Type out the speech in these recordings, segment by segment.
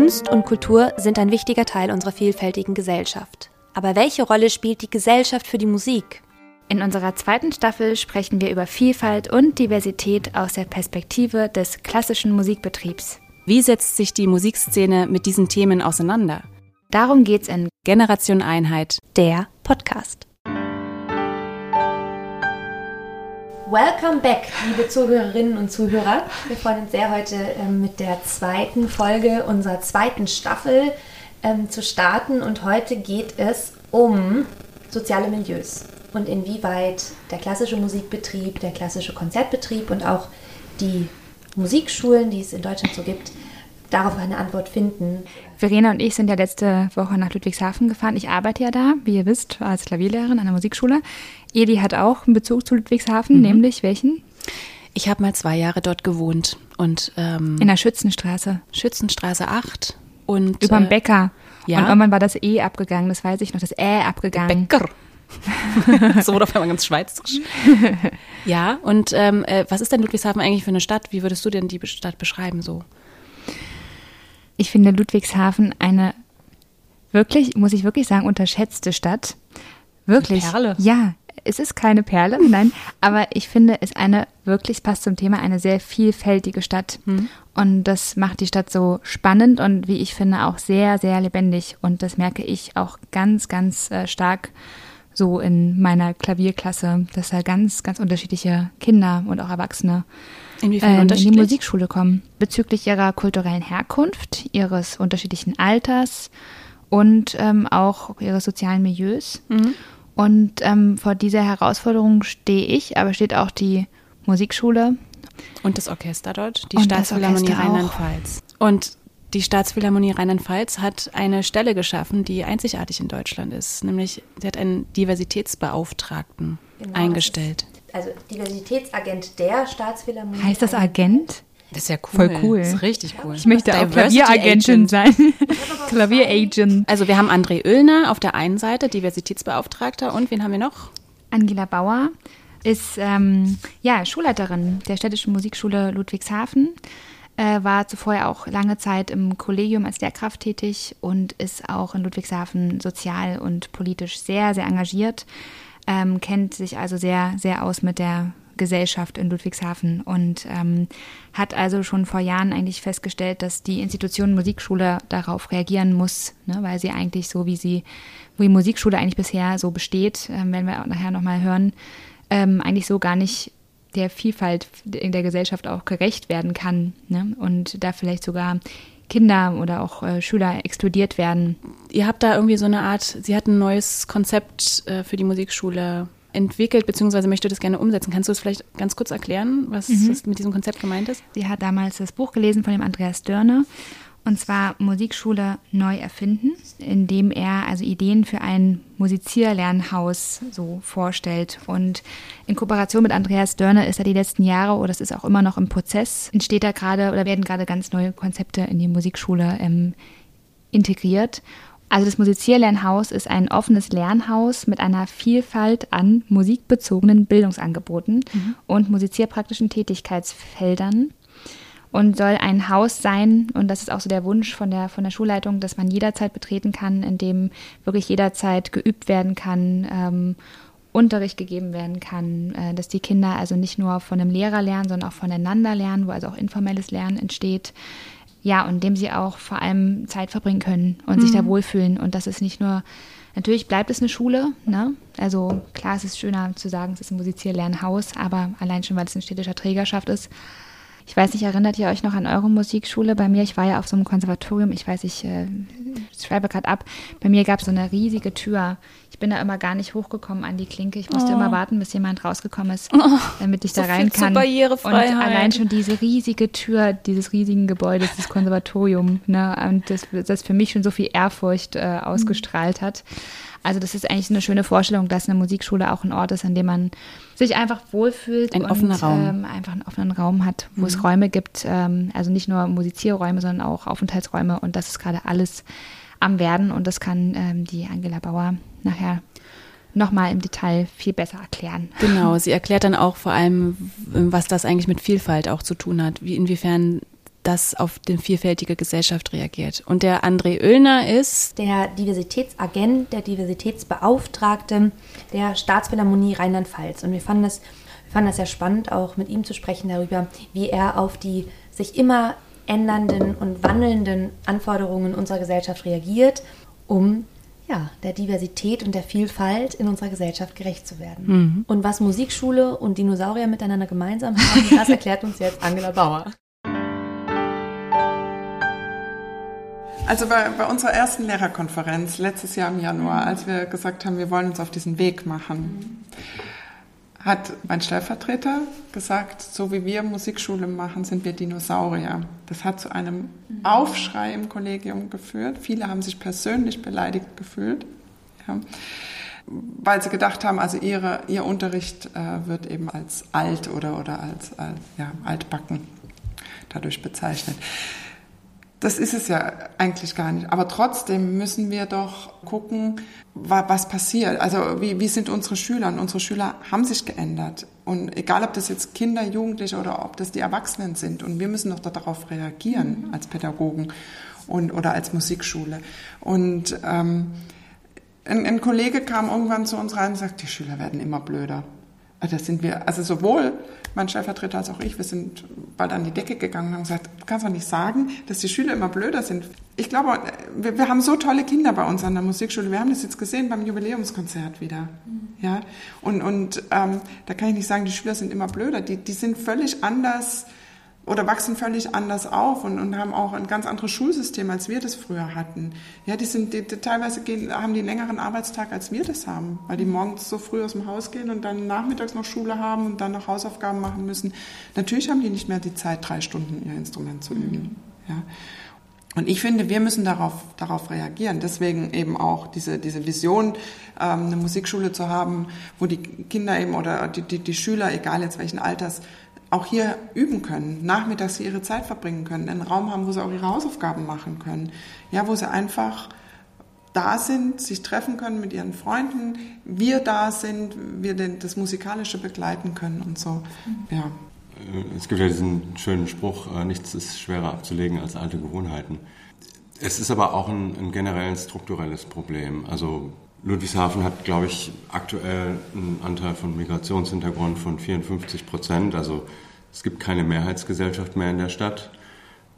Kunst und Kultur sind ein wichtiger Teil unserer vielfältigen Gesellschaft. Aber welche Rolle spielt die Gesellschaft für die Musik? In unserer zweiten Staffel sprechen wir über Vielfalt und Diversität aus der Perspektive des klassischen Musikbetriebs. Wie setzt sich die Musikszene mit diesen Themen auseinander? Darum geht's in Generation Einheit, der Podcast. Welcome back, liebe Zuhörerinnen und Zuhörer. Wir freuen uns sehr, heute ähm, mit der zweiten Folge unserer zweiten Staffel ähm, zu starten. Und heute geht es um soziale Milieus und inwieweit der klassische Musikbetrieb, der klassische Konzertbetrieb und auch die Musikschulen, die es in Deutschland so gibt, darauf eine Antwort finden. Verena und ich sind ja letzte Woche nach Ludwigshafen gefahren. Ich arbeite ja da, wie ihr wisst, als Klavierlehrerin an der Musikschule. Edi hat auch einen Bezug zu Ludwigshafen, mhm. nämlich welchen? Ich habe mal zwei Jahre dort gewohnt und ähm, in der Schützenstraße. Schützenstraße 8 und überm äh, Bäcker. Ja. Und irgendwann war das E abgegangen, das weiß ich noch, das Ä abgegangen. Bäcker. so wurde auf einmal ganz schweizerisch. ja, und ähm, äh, was ist denn Ludwigshafen eigentlich für eine Stadt? Wie würdest du denn die Stadt beschreiben so? Ich finde Ludwigshafen eine wirklich, muss ich wirklich sagen, unterschätzte Stadt. Wirklich. Eine Perle. Ja, es ist keine Perle, nein, aber ich finde es eine wirklich, passt zum Thema, eine sehr vielfältige Stadt. Mhm. Und das macht die Stadt so spannend und wie ich finde auch sehr, sehr lebendig. Und das merke ich auch ganz, ganz äh, stark so in meiner Klavierklasse, dass da ganz, ganz unterschiedliche Kinder und auch Erwachsene Inwiefern ähm, in die Musikschule kommen. Bezüglich ihrer kulturellen Herkunft, ihres unterschiedlichen Alters und ähm, auch ihres sozialen Milieus. Mhm. Und ähm, vor dieser Herausforderung stehe ich, aber steht auch die Musikschule. Und das Orchester dort, die und Staatsphilharmonie Rheinland-Pfalz. Und die Staatsphilharmonie Rheinland-Pfalz hat eine Stelle geschaffen, die einzigartig in Deutschland ist. Nämlich, sie hat einen Diversitätsbeauftragten genau, eingestellt also Diversitätsagent der Staatsphilharmonie. Heißt das Agent? Das ist ja cool. Voll cool. Das ist richtig cool. Ich möchte auch Klavieragentin sein. Klavieragent. Also wir haben André Oellner auf der einen Seite, Diversitätsbeauftragter. Und wen haben wir noch? Angela Bauer ist ähm, ja, Schulleiterin der Städtischen Musikschule Ludwigshafen. Äh, war zuvor auch lange Zeit im Kollegium als Lehrkraft tätig und ist auch in Ludwigshafen sozial und politisch sehr, sehr engagiert ähm, kennt sich also sehr, sehr aus mit der Gesellschaft in Ludwigshafen und ähm, hat also schon vor Jahren eigentlich festgestellt, dass die Institution Musikschule darauf reagieren muss, ne, weil sie eigentlich so, wie sie, wo die Musikschule eigentlich bisher so besteht, ähm, werden wir nachher nochmal hören, ähm, eigentlich so gar nicht der Vielfalt in der Gesellschaft auch gerecht werden kann ne? und da vielleicht sogar Kinder oder auch äh, Schüler exkludiert werden. Ihr habt da irgendwie so eine Art, sie hat ein neues Konzept äh, für die Musikschule entwickelt, beziehungsweise möchte das gerne umsetzen. Kannst du es vielleicht ganz kurz erklären, was, mhm. was mit diesem Konzept gemeint ist? Sie hat damals das Buch gelesen von dem Andreas Dörner und zwar Musikschule neu erfinden, indem er also Ideen für ein Musizierlernhaus so vorstellt. Und in Kooperation mit Andreas Dörner ist er die letzten Jahre, oder das ist auch immer noch im Prozess, entsteht da gerade oder werden gerade ganz neue Konzepte in die Musikschule ähm, integriert. Also das Musizierlernhaus ist ein offenes Lernhaus mit einer Vielfalt an musikbezogenen Bildungsangeboten mhm. und musizierpraktischen Tätigkeitsfeldern und soll ein Haus sein, und das ist auch so der Wunsch von der, von der Schulleitung, dass man jederzeit betreten kann, in dem wirklich jederzeit geübt werden kann, ähm, Unterricht gegeben werden kann, äh, dass die Kinder also nicht nur von einem Lehrer lernen, sondern auch voneinander lernen, wo also auch informelles Lernen entsteht. Ja, und dem sie auch vor allem Zeit verbringen können und mhm. sich da mhm. wohlfühlen. Und das ist nicht nur, natürlich bleibt es eine Schule, ne? Also klar, es ist schöner zu sagen, es ist ein Musizierlernhaus, aber allein schon, weil es eine städtischer Trägerschaft ist, ich weiß nicht, erinnert ihr euch noch an eure Musikschule? Bei mir, ich war ja auf so einem Konservatorium, ich weiß, ich äh, schreibe gerade ab. Bei mir gab es so eine riesige Tür. Ich bin da immer gar nicht hochgekommen an die Klinke. Ich musste oh. immer warten, bis jemand rausgekommen ist, oh. damit ich so da rein kann. Und allein schon diese riesige Tür dieses riesigen Gebäudes, dieses Konservatorium, ne, und das, das für mich schon so viel Ehrfurcht äh, ausgestrahlt hat. Also das ist eigentlich eine schöne Vorstellung, dass eine Musikschule auch ein Ort ist, an dem man sich einfach wohlfühlt ein und offener Raum. Ähm, einfach einen offenen Raum hat, wo mhm. es Räume gibt, ähm, also nicht nur Musizierräume, sondern auch Aufenthaltsräume und das ist gerade alles am Werden und das kann ähm, die Angela Bauer nachher nochmal im Detail viel besser erklären. Genau, sie erklärt dann auch vor allem, was das eigentlich mit Vielfalt auch zu tun hat, wie inwiefern das auf die vielfältige Gesellschaft reagiert. Und der André Oellner ist der Diversitätsagent, der Diversitätsbeauftragte der Staatsphilharmonie Rheinland-Pfalz. Und wir fanden das, wir fanden das sehr spannend, auch mit ihm zu sprechen darüber, wie er auf die sich immer ändernden und wandelnden Anforderungen unserer Gesellschaft reagiert, um ja, der Diversität und der Vielfalt in unserer Gesellschaft gerecht zu werden. Mhm. Und was Musikschule und Dinosaurier miteinander gemeinsam haben, das erklärt uns jetzt Angela Bauer. Also bei, bei, unserer ersten Lehrerkonferenz letztes Jahr im Januar, als wir gesagt haben, wir wollen uns auf diesen Weg machen, hat mein Stellvertreter gesagt, so wie wir Musikschule machen, sind wir Dinosaurier. Das hat zu einem Aufschrei im Kollegium geführt. Viele haben sich persönlich beleidigt gefühlt, ja, weil sie gedacht haben, also ihre, ihr Unterricht äh, wird eben als alt oder, oder als, als ja, altbacken dadurch bezeichnet. Das ist es ja eigentlich gar nicht. Aber trotzdem müssen wir doch gucken, was passiert. Also wie, wie sind unsere Schüler? Und unsere Schüler haben sich geändert. Und egal, ob das jetzt Kinder, Jugendliche oder ob das die Erwachsenen sind. Und wir müssen doch darauf reagieren mhm. als Pädagogen und, oder als Musikschule. Und ähm, ein, ein Kollege kam irgendwann zu uns rein und sagt, die Schüler werden immer blöder. Also das sind wir, also sowohl mein Stellvertreter als auch ich, wir sind bald an die Decke gegangen und haben gesagt, du kannst doch nicht sagen, dass die Schüler immer blöder sind. Ich glaube, wir, wir haben so tolle Kinder bei uns an der Musikschule. Wir haben das jetzt gesehen beim Jubiläumskonzert wieder. Mhm. Ja, und, und ähm, da kann ich nicht sagen, die Schüler sind immer blöder. Die, die sind völlig anders oder wachsen völlig anders auf und, und haben auch ein ganz anderes Schulsystem, als wir das früher hatten. Ja, die sind die, die, teilweise gehen, haben die einen längeren Arbeitstag, als wir das haben, weil die morgens so früh aus dem Haus gehen und dann nachmittags noch Schule haben und dann noch Hausaufgaben machen müssen. Natürlich haben die nicht mehr die Zeit, drei Stunden ihr Instrument zu üben. Ja. Und ich finde, wir müssen darauf, darauf reagieren. Deswegen eben auch diese, diese Vision, ähm, eine Musikschule zu haben, wo die Kinder eben oder die, die, die Schüler, egal jetzt welchen Alters, auch hier üben können, nachmittags hier ihre Zeit verbringen können, einen Raum haben, wo sie auch ihre Hausaufgaben machen können, ja, wo sie einfach da sind, sich treffen können mit ihren Freunden, wir da sind, wir das Musikalische begleiten können und so, ja. Es gibt ja diesen schönen Spruch, äh, nichts ist schwerer abzulegen als alte Gewohnheiten. Es ist aber auch ein, ein generell strukturelles Problem. Also Ludwigshafen hat, glaube ich, aktuell einen Anteil von Migrationshintergrund von 54 Prozent. Also es gibt keine Mehrheitsgesellschaft mehr in der Stadt.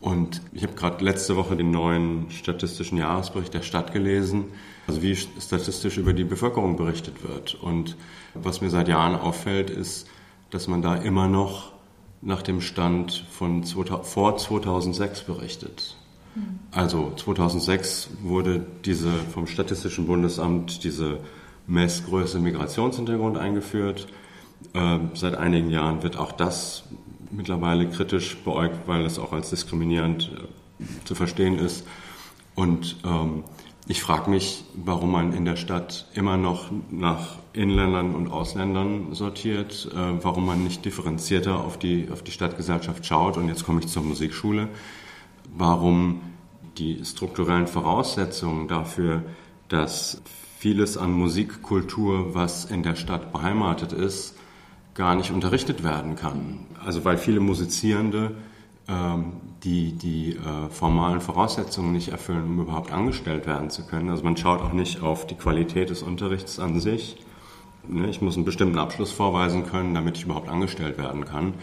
Und ich habe gerade letzte Woche den neuen statistischen Jahresbericht der Stadt gelesen, also wie statistisch über die Bevölkerung berichtet wird. Und was mir seit Jahren auffällt, ist, dass man da immer noch nach dem Stand von vor 2006 berichtet. Also 2006 wurde diese vom Statistischen Bundesamt diese Messgröße Migrationshintergrund eingeführt. Ähm, seit einigen Jahren wird auch das mittlerweile kritisch beäugt, weil es auch als diskriminierend äh, zu verstehen ist. Und ähm, ich frage mich, warum man in der Stadt immer noch nach Inländern und Ausländern sortiert, äh, warum man nicht differenzierter auf die, auf die Stadtgesellschaft schaut. Und jetzt komme ich zur Musikschule warum die strukturellen Voraussetzungen dafür, dass vieles an Musikkultur, was in der Stadt beheimatet ist, gar nicht unterrichtet werden kann. Also weil viele Musizierende ähm, die die äh, formalen Voraussetzungen nicht erfüllen, um überhaupt angestellt werden zu können. Also man schaut auch nicht auf die Qualität des Unterrichts an sich. Ne, ich muss einen bestimmten Abschluss vorweisen können, damit ich überhaupt angestellt werden kann.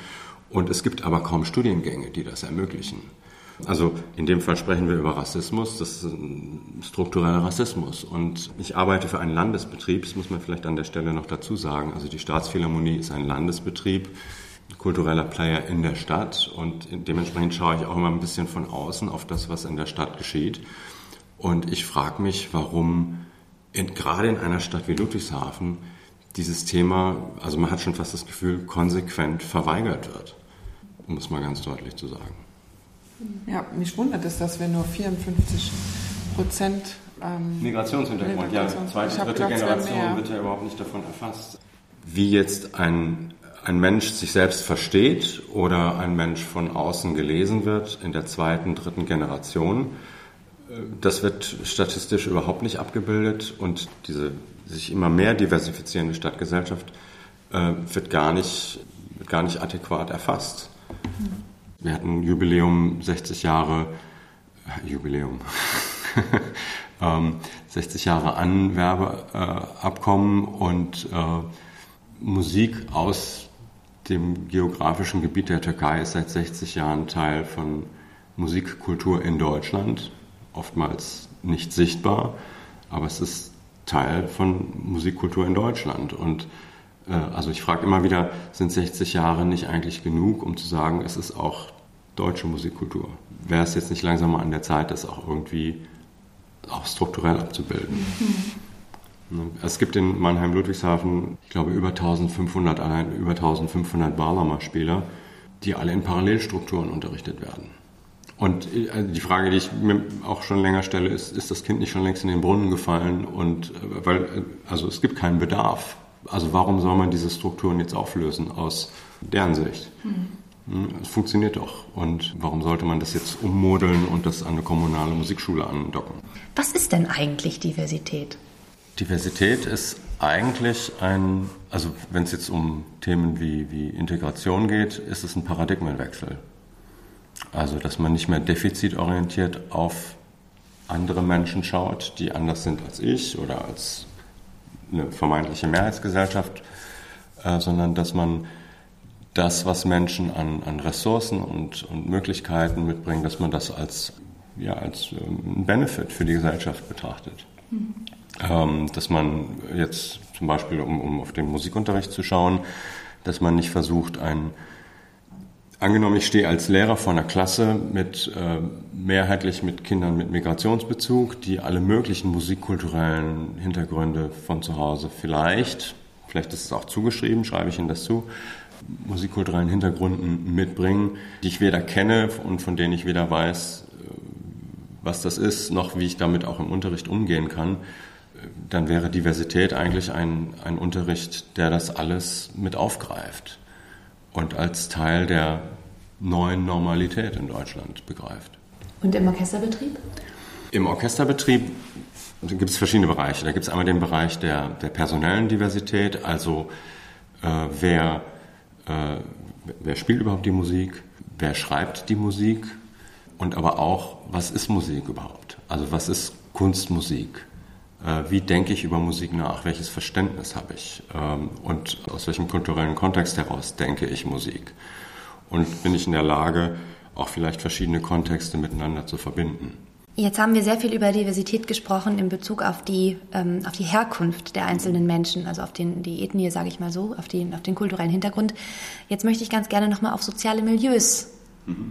Und es gibt aber kaum Studiengänge, die das ermöglichen. Also in dem Fall sprechen wir über Rassismus, das ist ein struktureller Rassismus. Und ich arbeite für einen Landesbetrieb, das muss man vielleicht an der Stelle noch dazu sagen. Also die Staatsphilharmonie ist ein Landesbetrieb, kultureller Player in der Stadt und dementsprechend schaue ich auch immer ein bisschen von außen auf das, was in der Stadt geschieht. Und ich frage mich, warum in, gerade in einer Stadt wie Ludwigshafen dieses Thema, also man hat schon fast das Gefühl, konsequent verweigert wird, um es mal ganz deutlich zu sagen. Ja, mich wundert es, dass wir nur 54 Prozent ähm, Migrationshintergrund, Migrations ja, zweite, dritte gedacht, Generation wird ja überhaupt nicht davon erfasst. Wie jetzt ein, ein Mensch sich selbst versteht oder ein Mensch von außen gelesen wird in der zweiten, dritten Generation, äh, das wird statistisch überhaupt nicht abgebildet und diese sich immer mehr diversifizierende Stadtgesellschaft äh, wird, gar nicht, wird gar nicht adäquat erfasst. Wir hatten Jubiläum 60 Jahre, äh, Jubiläum, ähm, 60 Jahre Anwerbeabkommen und äh, Musik aus dem geografischen Gebiet der Türkei ist seit 60 Jahren Teil von Musikkultur in Deutschland, oftmals nicht sichtbar, aber es ist Teil von Musikkultur in Deutschland. Und also ich frage immer wieder, sind 60 Jahre nicht eigentlich genug, um zu sagen, es ist auch deutsche Musikkultur? Wäre es jetzt nicht langsam mal an der Zeit, das auch irgendwie auch strukturell abzubilden? Mhm. Es gibt in Mannheim-Ludwigshafen, ich glaube, über 1500, allein über 1500 Barlamer-Spieler, die alle in Parallelstrukturen unterrichtet werden. Und äh, die Frage, die ich mir auch schon länger stelle, ist, ist das Kind nicht schon längst in den Brunnen gefallen? Und äh, weil, äh, also es gibt keinen Bedarf. Also warum soll man diese Strukturen jetzt auflösen aus deren Sicht? Mhm. Es funktioniert doch. Und warum sollte man das jetzt ummodeln und das an eine kommunale Musikschule andocken? Was ist denn eigentlich Diversität? Diversität ist eigentlich ein, also wenn es jetzt um Themen wie, wie Integration geht, ist es ein Paradigmenwechsel. Also, dass man nicht mehr defizitorientiert auf andere Menschen schaut, die anders sind als ich oder als eine vermeintliche Mehrheitsgesellschaft, äh, sondern dass man das, was Menschen an, an Ressourcen und, und, Möglichkeiten mitbringen, dass man das als, ja, als ähm, Benefit für die Gesellschaft betrachtet. Mhm. Ähm, dass man jetzt zum Beispiel, um, um auf den Musikunterricht zu schauen, dass man nicht versucht, ein Angenommen, ich stehe als Lehrer vor einer Klasse mit äh, mehrheitlich mit Kindern mit Migrationsbezug, die alle möglichen musikkulturellen Hintergründe von zu Hause vielleicht, vielleicht ist es auch zugeschrieben, schreibe ich Ihnen das zu, musikkulturellen Hintergründen mitbringen, die ich weder kenne und von denen ich weder weiß, äh, was das ist, noch wie ich damit auch im Unterricht umgehen kann, dann wäre Diversität eigentlich ein, ein Unterricht, der das alles mit aufgreift und als Teil der neuen Normalität in Deutschland begreift. Und im Orchesterbetrieb? Im Orchesterbetrieb gibt es verschiedene Bereiche. Da gibt es einmal den Bereich der, der personellen Diversität, also äh, wer, äh, wer spielt überhaupt die Musik, wer schreibt die Musik und aber auch, was ist Musik überhaupt? Also was ist Kunstmusik? Äh, wie denke ich über Musik nach, welches Verständnis habe ich ähm, und aus welchem kulturellen Kontext heraus denke ich Musik. Und bin ich in der Lage, auch vielleicht verschiedene Kontexte miteinander zu verbinden. Jetzt haben wir sehr viel über Diversität gesprochen in Bezug auf die, ähm, auf die Herkunft der einzelnen Menschen, also auf den, die Ethnie, sage ich mal so, auf den, auf den kulturellen Hintergrund. Jetzt möchte ich ganz gerne nochmal auf soziale Milieus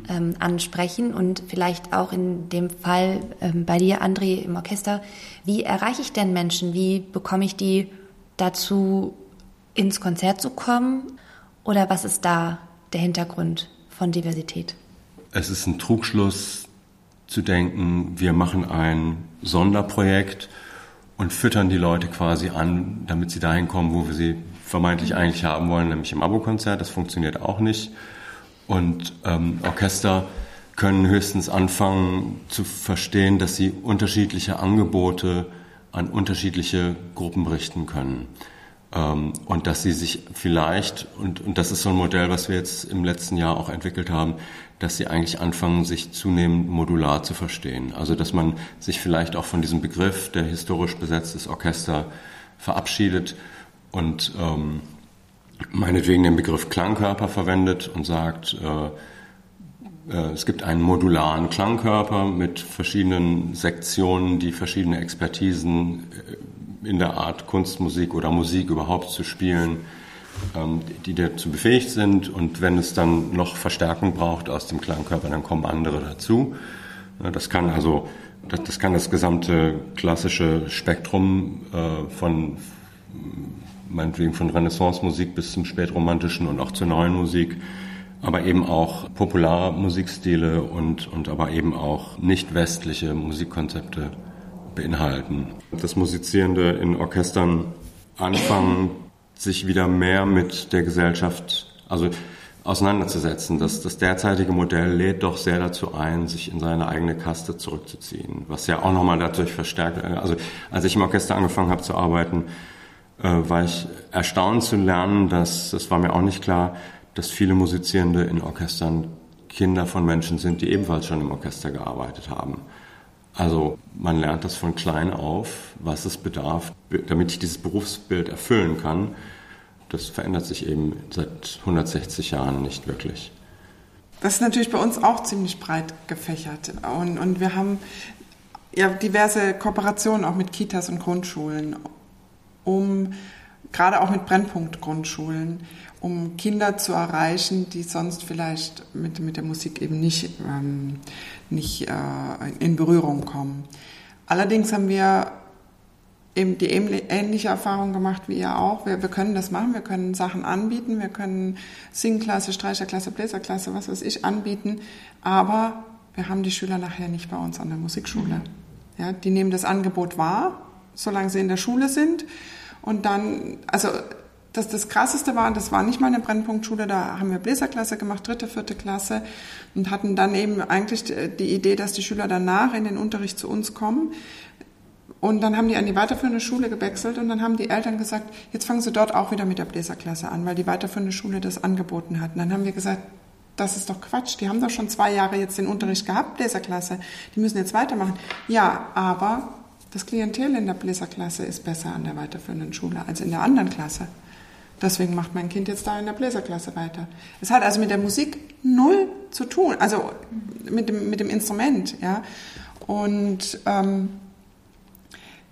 ähm, ansprechen und vielleicht auch in dem Fall ähm, bei dir, André, im Orchester. Wie erreiche ich denn Menschen? Wie bekomme ich die dazu, ins Konzert zu kommen? Oder was ist da der Hintergrund von Diversität? Es ist ein Trugschluss zu denken, wir machen ein Sonderprojekt und füttern die Leute quasi an, damit sie dahin kommen, wo wir sie vermeintlich eigentlich haben wollen, nämlich im Abokonzert. Das funktioniert auch nicht. Und ähm, Orchester können höchstens anfangen zu verstehen, dass sie unterschiedliche Angebote an unterschiedliche Gruppen richten können. Ähm, und dass sie sich vielleicht, und, und das ist so ein Modell, was wir jetzt im letzten Jahr auch entwickelt haben, dass sie eigentlich anfangen, sich zunehmend modular zu verstehen. Also dass man sich vielleicht auch von diesem Begriff, der historisch besetztes Orchester, verabschiedet und ähm, meinetwegen den Begriff Klangkörper verwendet und sagt, äh, äh, es gibt einen modularen Klangkörper mit verschiedenen Sektionen, die verschiedene Expertisen äh, in der Art Kunstmusik oder Musik überhaupt zu spielen, ähm, die dazu befähigt sind. Und wenn es dann noch Verstärkung braucht aus dem Klangkörper, dann kommen andere dazu. Das kann also das, das kann das gesamte klassische Spektrum von meinetwegen von Renaissance-Musik bis zum spätromantischen und auch zur neuen Musik, aber eben auch Popularmusikstile und, und aber eben auch nicht westliche Musikkonzepte beinhalten. Das Musizierende in Orchestern anfangen, sich wieder mehr mit der Gesellschaft, also auseinanderzusetzen. Das, das derzeitige Modell lädt doch sehr dazu ein, sich in seine eigene Kaste zurückzuziehen, was ja auch nochmal dadurch verstärkt. Also als ich im Orchester angefangen habe zu arbeiten, war ich erstaunt zu lernen, dass, das war mir auch nicht klar, dass viele Musizierende in Orchestern Kinder von Menschen sind, die ebenfalls schon im Orchester gearbeitet haben. Also man lernt das von klein auf, was es bedarf, damit ich dieses Berufsbild erfüllen kann. Das verändert sich eben seit 160 Jahren nicht wirklich. Das ist natürlich bei uns auch ziemlich breit gefächert. Und, und wir haben ja diverse Kooperationen auch mit Kitas und Grundschulen, um gerade auch mit Brennpunktgrundschulen, um Kinder zu erreichen, die sonst vielleicht mit, mit der Musik eben nicht, ähm, nicht äh, in Berührung kommen. Allerdings haben wir eben die ähnliche Erfahrung gemacht wie ihr auch. Wir, wir können das machen, wir können Sachen anbieten, wir können Singklasse, Streicherklasse, Bläserklasse, was weiß ich anbieten, aber wir haben die Schüler nachher nicht bei uns an der Musikschule. Ja, die nehmen das Angebot wahr, solange sie in der Schule sind und dann, also das, das Krasseste war, das war nicht mal eine Brennpunktschule, da haben wir Bläserklasse gemacht, dritte, vierte Klasse und hatten dann eben eigentlich die Idee, dass die Schüler danach in den Unterricht zu uns kommen. Und dann haben die an die weiterführende Schule gewechselt und dann haben die Eltern gesagt, jetzt fangen sie dort auch wieder mit der Bläserklasse an, weil die weiterführende Schule das angeboten hat. Und dann haben wir gesagt, das ist doch Quatsch, die haben doch schon zwei Jahre jetzt den Unterricht gehabt, Bläserklasse, die müssen jetzt weitermachen. Ja, aber das Klientel in der Bläserklasse ist besser an der weiterführenden Schule als in der anderen Klasse. Deswegen macht mein Kind jetzt da in der Bläserklasse weiter. Es hat also mit der Musik null zu tun, also mit dem, mit dem Instrument, ja. Und ähm,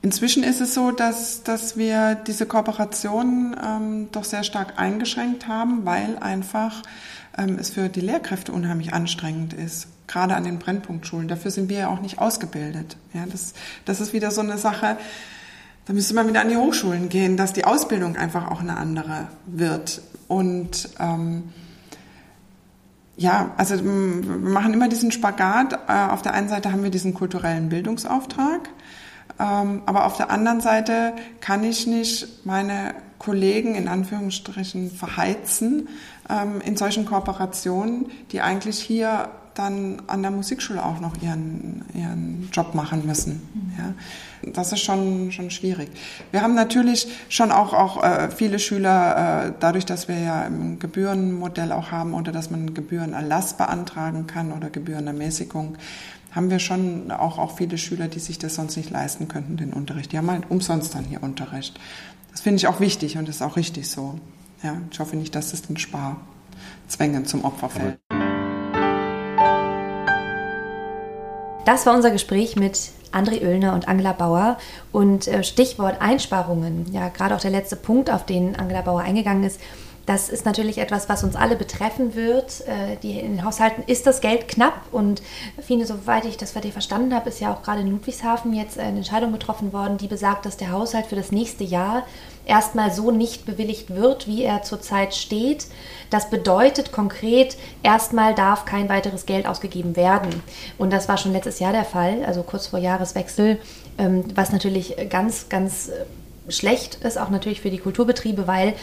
inzwischen ist es so, dass, dass wir diese Kooperation ähm, doch sehr stark eingeschränkt haben, weil einfach es für die Lehrkräfte unheimlich anstrengend ist, gerade an den Brennpunktschulen. Dafür sind wir ja auch nicht ausgebildet. Ja, das, das ist wieder so eine Sache, da müsste man wieder an die Hochschulen gehen, dass die Ausbildung einfach auch eine andere wird. Und ähm, ja, also wir machen immer diesen Spagat. Äh, auf der einen Seite haben wir diesen kulturellen Bildungsauftrag, ähm, aber auf der anderen Seite kann ich nicht meine Kollegen in Anführungsstrichen verheizen ähm, in solchen Kooperationen, die eigentlich hier dann an der Musikschule auch noch ihren, ihren Job machen müssen. Ja das ist schon, schon schwierig. Wir haben natürlich schon auch, auch äh, viele Schüler, äh, dadurch, dass wir ja ein Gebührenmodell auch haben oder dass man Gebührenerlass beantragen kann oder Gebührenermäßigung, haben wir schon auch, auch viele Schüler, die sich das sonst nicht leisten könnten, den Unterricht. Die haben halt umsonst dann hier Unterricht. Das finde ich auch wichtig und ist auch richtig so. Ja, ich hoffe nicht, dass es den Sparzwängen zum Opfer fällt. Das war unser Gespräch mit André Oellner und Angela Bauer. Und äh, Stichwort Einsparungen, ja, gerade auch der letzte Punkt, auf den Angela Bauer eingegangen ist, das ist natürlich etwas, was uns alle betreffen wird. Äh, die, in den Haushalten ist das Geld knapp und Fine, soweit ich das bei dir verstanden habe, ist ja auch gerade in Ludwigshafen jetzt eine Entscheidung getroffen worden, die besagt, dass der Haushalt für das nächste Jahr erstmal so nicht bewilligt wird, wie er zurzeit steht. Das bedeutet konkret, erstmal darf kein weiteres Geld ausgegeben werden. Und das war schon letztes Jahr der Fall, also kurz vor Jahreswechsel, ähm, was natürlich ganz, ganz schlecht ist, auch natürlich für die Kulturbetriebe, weil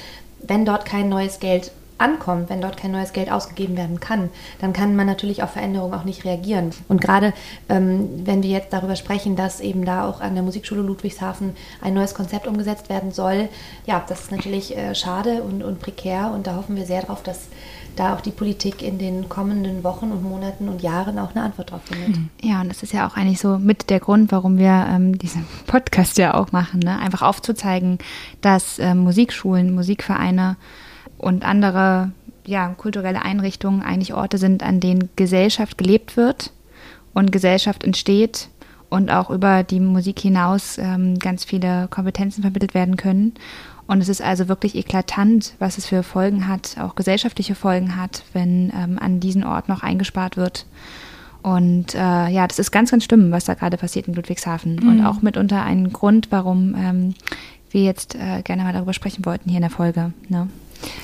wenn dort kein neues Geld ankommt, wenn dort kein neues Geld ausgegeben werden kann, dann kann man natürlich auf Veränderungen auch nicht reagieren. Und gerade ähm, wenn wir jetzt darüber sprechen, dass eben da auch an der Musikschule Ludwigshafen ein neues Konzept umgesetzt werden soll, ja, das ist natürlich äh, schade und, und prekär und da hoffen wir sehr darauf, dass da auch die Politik in den kommenden Wochen und Monaten und Jahren auch eine Antwort drauf findet. Ja, und das ist ja auch eigentlich so mit der Grund, warum wir ähm, diesen Podcast ja auch machen, ne? einfach aufzuzeigen, dass äh, Musikschulen, Musikvereine und andere ja, kulturelle Einrichtungen eigentlich Orte sind, an denen Gesellschaft gelebt wird und Gesellschaft entsteht und auch über die Musik hinaus ähm, ganz viele Kompetenzen vermittelt werden können. Und es ist also wirklich eklatant, was es für Folgen hat, auch gesellschaftliche Folgen hat, wenn ähm, an diesen Ort noch eingespart wird. Und äh, ja, das ist ganz, ganz schlimm, was da gerade passiert in Ludwigshafen. Mhm. Und auch mitunter ein Grund, warum ähm, wir jetzt äh, gerne mal darüber sprechen wollten hier in der Folge. Ne?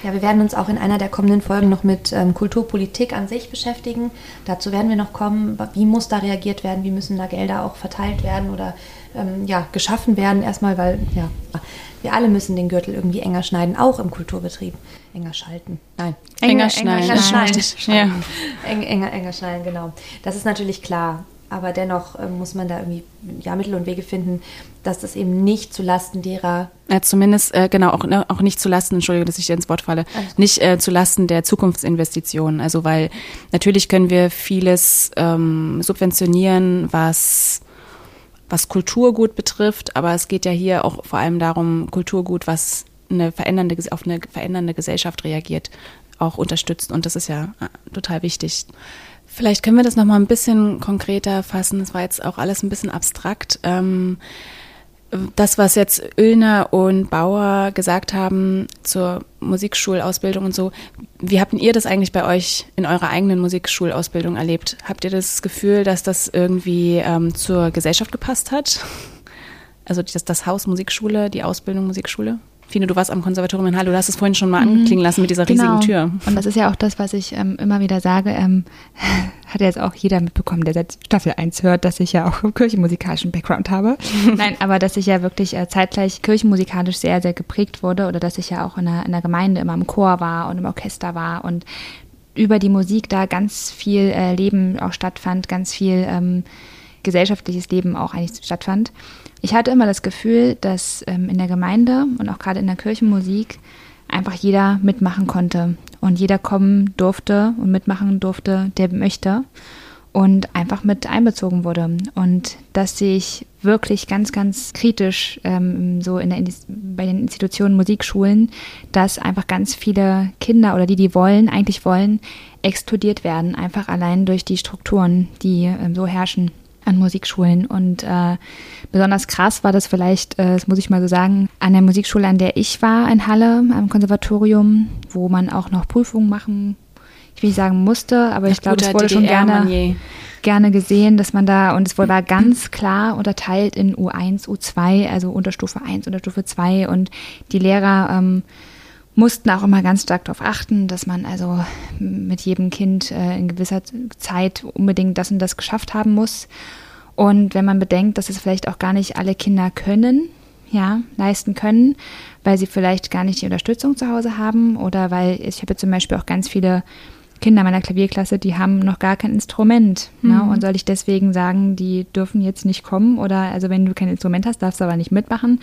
Ja, wir werden uns auch in einer der kommenden Folgen noch mit ähm, Kulturpolitik an sich beschäftigen. Dazu werden wir noch kommen, wie muss da reagiert werden, wie müssen da Gelder auch verteilt werden oder ähm, ja, geschaffen werden. Erstmal, weil ja, wir alle müssen den Gürtel irgendwie enger schneiden, auch im Kulturbetrieb. Enger schalten. Nein. Enger, enger schneiden. Enger, schneiden. Ja. Eng, enger, enger schneiden, genau. Das ist natürlich klar. Aber dennoch äh, muss man da irgendwie ja, Mittel und Wege finden, dass das eben nicht zu Lasten derer. Ja, zumindest, äh, genau, auch, ne, auch nicht zu Lasten, Entschuldigung, dass ich dir ins Wort falle, also. nicht äh, zu Lasten der Zukunftsinvestitionen. Also, weil natürlich können wir vieles ähm, subventionieren, was was Kulturgut betrifft, aber es geht ja hier auch vor allem darum, Kulturgut, was eine verändernde, auf eine verändernde Gesellschaft reagiert, auch unterstützt. Und das ist ja äh, total wichtig. Vielleicht können wir das nochmal ein bisschen konkreter fassen. Das war jetzt auch alles ein bisschen abstrakt. Ähm, das, was jetzt Öllner und Bauer gesagt haben zur Musikschulausbildung und so, wie habt ihr das eigentlich bei euch in eurer eigenen Musikschulausbildung erlebt? Habt ihr das Gefühl, dass das irgendwie ähm, zur Gesellschaft gepasst hat? Also das, das Haus Musikschule, die Ausbildung Musikschule? Fine, du warst am Konservatorium in Halle, du hast es vorhin schon mal mhm. anklingen lassen mit dieser genau. riesigen Tür. Und das ist ja auch das, was ich ähm, immer wieder sage, ähm, hat ja jetzt auch jeder mitbekommen, der seit Staffel 1 hört, dass ich ja auch einen kirchenmusikalischen Background habe. Nein, aber dass ich ja wirklich äh, zeitgleich kirchenmusikalisch sehr, sehr geprägt wurde oder dass ich ja auch in der, in der Gemeinde immer im Chor war und im Orchester war und über die Musik da ganz viel äh, Leben auch stattfand, ganz viel ähm, gesellschaftliches Leben auch eigentlich stattfand. Ich hatte immer das Gefühl, dass ähm, in der Gemeinde und auch gerade in der Kirchenmusik einfach jeder mitmachen konnte und jeder kommen durfte und mitmachen durfte, der möchte und einfach mit einbezogen wurde. Und das sehe ich wirklich ganz, ganz kritisch ähm, so in der, bei den Institutionen, Musikschulen, dass einfach ganz viele Kinder oder die, die wollen, eigentlich wollen, exkludiert werden, einfach allein durch die Strukturen, die ähm, so herrschen an Musikschulen. Und äh, besonders krass war das vielleicht, äh, das muss ich mal so sagen, an der Musikschule, an der ich war in Halle, am Konservatorium, wo man auch noch Prüfungen machen, ich will nicht sagen musste, aber ich glaube, es wurde schon gerne, gerne gesehen, dass man da, und es war ganz klar unterteilt in U1, U2, also Unterstufe 1, Unterstufe 2 und die Lehrer ähm, mussten auch immer ganz stark darauf achten, dass man also mit jedem Kind äh, in gewisser Zeit unbedingt das und das geschafft haben muss. Und wenn man bedenkt, dass es vielleicht auch gar nicht alle Kinder können, ja, leisten können, weil sie vielleicht gar nicht die Unterstützung zu Hause haben oder weil ich habe zum Beispiel auch ganz viele Kinder meiner Klavierklasse, die haben noch gar kein Instrument. Ne? Mhm. Ne? Und soll ich deswegen sagen, die dürfen jetzt nicht kommen? Oder also wenn du kein Instrument hast, darfst du aber nicht mitmachen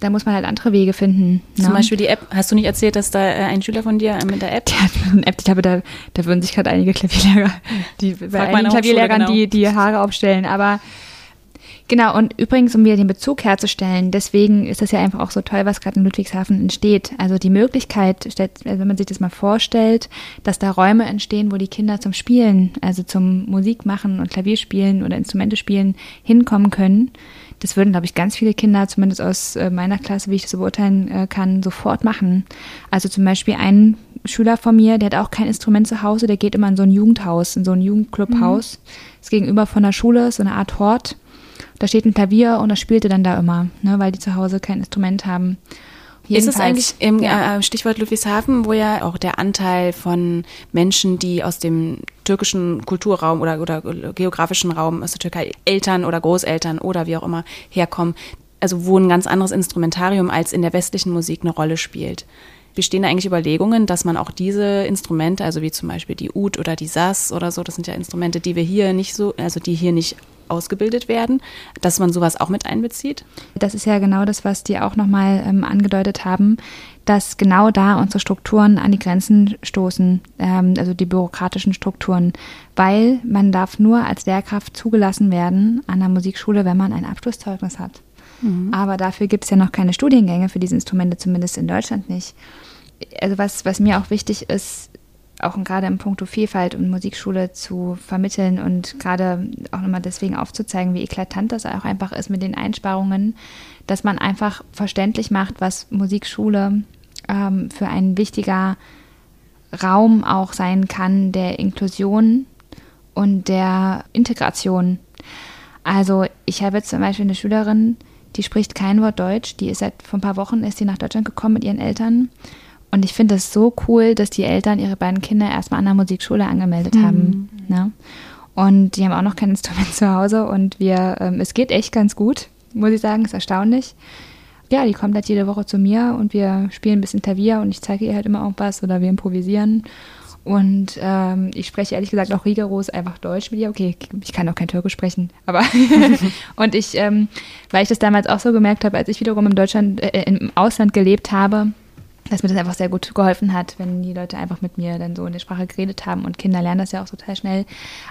da muss man halt andere Wege finden. Zum ne? Beispiel die App. Hast du nicht erzählt, dass da äh, ein Schüler von dir äh, mit der App? Der hat eine App. Ich glaube, da, da würden sich gerade einige Klavierlehrer, die, bei einigen Klavierlehrern genau. die, die Haare aufstellen. Aber Genau, und übrigens, um wieder den Bezug herzustellen, deswegen ist es ja einfach auch so toll, was gerade in Ludwigshafen entsteht. Also die Möglichkeit, also wenn man sich das mal vorstellt, dass da Räume entstehen, wo die Kinder zum Spielen, also zum Musik machen und Klavierspielen oder Instrumente spielen, hinkommen können, das würden, glaube ich, ganz viele Kinder, zumindest aus äh, meiner Klasse, wie ich das beurteilen äh, kann, sofort machen. Also zum Beispiel ein Schüler von mir, der hat auch kein Instrument zu Hause, der geht immer in so ein Jugendhaus, in so ein Jugendclubhaus. Mhm. Das gegenüber von der Schule, so eine Art Hort. Da steht ein Klavier und das spielte dann da immer, ne, weil die zu Hause kein Instrument haben. Jedenfalls, ist es eigentlich im ja. Äh, Stichwort Ludwigshafen, wo ja auch der Anteil von Menschen, die aus dem türkischen Kulturraum oder, oder geografischen Raum aus der Türkei, Eltern oder Großeltern oder wie auch immer herkommen, also wo ein ganz anderes Instrumentarium als in der westlichen Musik eine Rolle spielt. Bestehen da eigentlich Überlegungen, dass man auch diese Instrumente, also wie zum Beispiel die Ud oder die Sass oder so, das sind ja Instrumente, die wir hier nicht so, also die hier nicht ausgebildet werden, dass man sowas auch mit einbezieht? Das ist ja genau das, was die auch nochmal ähm, angedeutet haben, dass genau da unsere Strukturen an die Grenzen stoßen, ähm, also die bürokratischen Strukturen, weil man darf nur als Lehrkraft zugelassen werden an der Musikschule, wenn man ein Abschlusszeugnis hat. Mhm. Aber dafür gibt es ja noch keine Studiengänge für diese Instrumente, zumindest in Deutschland nicht. Also was, was mir auch wichtig ist, auch gerade im Punkto Vielfalt und Musikschule zu vermitteln und gerade auch nochmal deswegen aufzuzeigen, wie eklatant das auch einfach ist mit den Einsparungen, dass man einfach verständlich macht, was Musikschule ähm, für ein wichtiger Raum auch sein kann der Inklusion und der Integration. Also ich habe jetzt zum Beispiel eine Schülerin, die spricht kein Wort Deutsch, die ist seit vor ein paar Wochen ist sie nach Deutschland gekommen mit ihren Eltern und ich finde es so cool, dass die Eltern ihre beiden Kinder erstmal an der Musikschule angemeldet mhm. haben. Ne? Und die haben auch noch kein Instrument zu Hause und wir, ähm, es geht echt ganz gut, muss ich sagen, ist erstaunlich. Ja, die kommt halt jede Woche zu mir und wir spielen ein bisschen Klavier und ich zeige ihr halt immer irgendwas oder wir improvisieren. Und ähm, ich spreche ehrlich gesagt auch rigoros einfach Deutsch mit ihr. Okay, ich kann auch kein Türkisch sprechen, aber und ich, ähm, weil ich das damals auch so gemerkt habe, als ich wiederum im Deutschland, äh, im Ausland gelebt habe, dass mir das einfach sehr gut geholfen hat, wenn die Leute einfach mit mir dann so in der Sprache geredet haben und Kinder lernen das ja auch total schnell.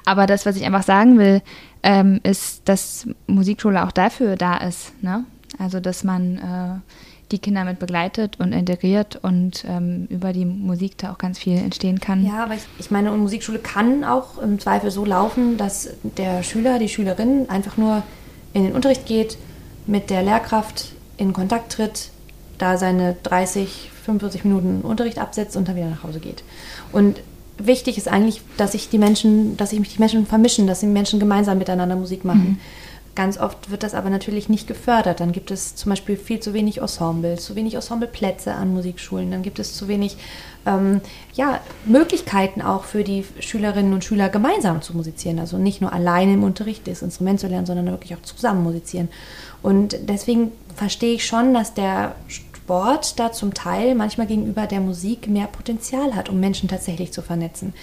Aber das, was ich einfach sagen will, ähm, ist, dass Musikschule auch dafür da ist. Ne? Also, dass man äh, die Kinder mit begleitet und integriert und ähm, über die Musik da auch ganz viel entstehen kann. Ja, aber ich, ich meine, Musikschule kann auch im Zweifel so laufen, dass der Schüler, die Schülerin einfach nur in den Unterricht geht, mit der Lehrkraft in Kontakt tritt, da seine 30, 45 Minuten Unterricht absetzt und dann wieder nach Hause geht. Und wichtig ist eigentlich, dass sich die Menschen, dass sich die Menschen vermischen, dass die Menschen gemeinsam miteinander Musik machen. Mhm. Ganz oft wird das aber natürlich nicht gefördert. Dann gibt es zum Beispiel viel zu wenig Ensemble, zu wenig Ensembleplätze an Musikschulen. Dann gibt es zu wenig ähm, ja, Möglichkeiten auch für die Schülerinnen und Schüler gemeinsam zu musizieren. Also nicht nur alleine im Unterricht das Instrument zu lernen, sondern wirklich auch zusammen musizieren. Und deswegen verstehe ich schon, dass der Sport da zum Teil manchmal gegenüber der Musik mehr Potenzial hat, um Menschen tatsächlich zu vernetzen.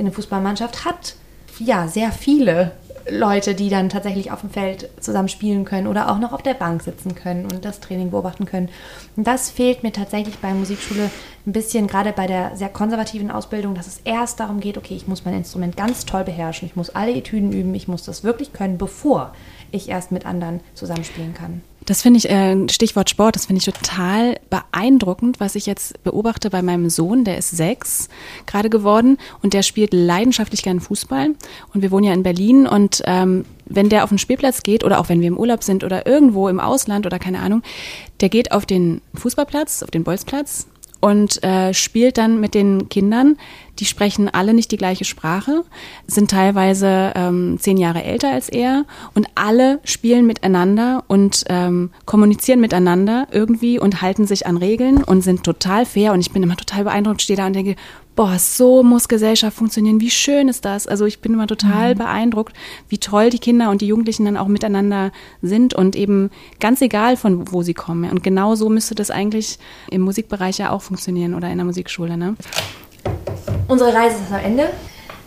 Eine Fußballmannschaft hat ja sehr viele Leute, die dann tatsächlich auf dem Feld zusammen spielen können oder auch noch auf der Bank sitzen können und das Training beobachten können. Und das fehlt mir tatsächlich bei Musikschule ein bisschen, gerade bei der sehr konservativen Ausbildung, dass es erst darum geht, okay, ich muss mein Instrument ganz toll beherrschen, ich muss alle Etüden üben, ich muss das wirklich können, bevor ich erst mit anderen zusammenspielen kann. Das finde ich, äh, Stichwort Sport, das finde ich total beeindruckend, was ich jetzt beobachte bei meinem Sohn, der ist sechs gerade geworden und der spielt leidenschaftlich gern Fußball. Und wir wohnen ja in Berlin und ähm, wenn der auf den Spielplatz geht oder auch wenn wir im Urlaub sind oder irgendwo im Ausland oder keine Ahnung, der geht auf den Fußballplatz, auf den Bolzplatz und äh, spielt dann mit den Kindern. Die sprechen alle nicht die gleiche Sprache, sind teilweise ähm, zehn Jahre älter als er und alle spielen miteinander und ähm, kommunizieren miteinander irgendwie und halten sich an Regeln und sind total fair. Und ich bin immer total beeindruckt, stehe da und denke, boah, so muss Gesellschaft funktionieren, wie schön ist das? Also ich bin immer total mhm. beeindruckt, wie toll die Kinder und die Jugendlichen dann auch miteinander sind und eben ganz egal von wo sie kommen. Und genau so müsste das eigentlich im Musikbereich ja auch funktionieren oder in der Musikschule. Ne? Unsere Reise ist am Ende.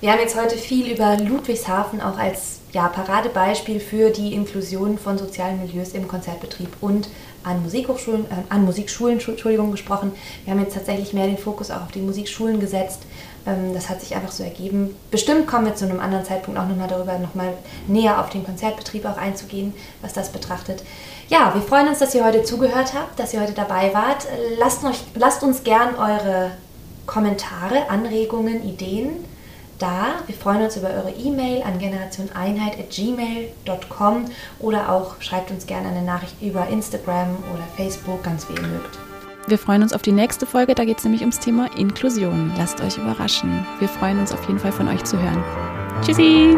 Wir haben jetzt heute viel über Ludwigshafen auch als ja, Paradebeispiel für die Inklusion von sozialen Milieus im Konzertbetrieb und an Musikhochschulen, äh, an Musikschulen, Entschuldigung, gesprochen. Wir haben jetzt tatsächlich mehr den Fokus auch auf die Musikschulen gesetzt. Ähm, das hat sich einfach so ergeben. Bestimmt kommen wir zu einem anderen Zeitpunkt auch nochmal darüber, nochmal näher auf den Konzertbetrieb auch einzugehen, was das betrachtet. Ja, wir freuen uns, dass ihr heute zugehört habt, dass ihr heute dabei wart. Lasst, euch, lasst uns gern eure Kommentare, Anregungen, Ideen da. Wir freuen uns über eure E-Mail an generationeinheit.gmail.com oder auch schreibt uns gerne eine Nachricht über Instagram oder Facebook, ganz wie ihr mögt. Wir freuen uns auf die nächste Folge, da geht es nämlich ums Thema Inklusion. Lasst euch überraschen. Wir freuen uns auf jeden Fall von euch zu hören. Tschüssi!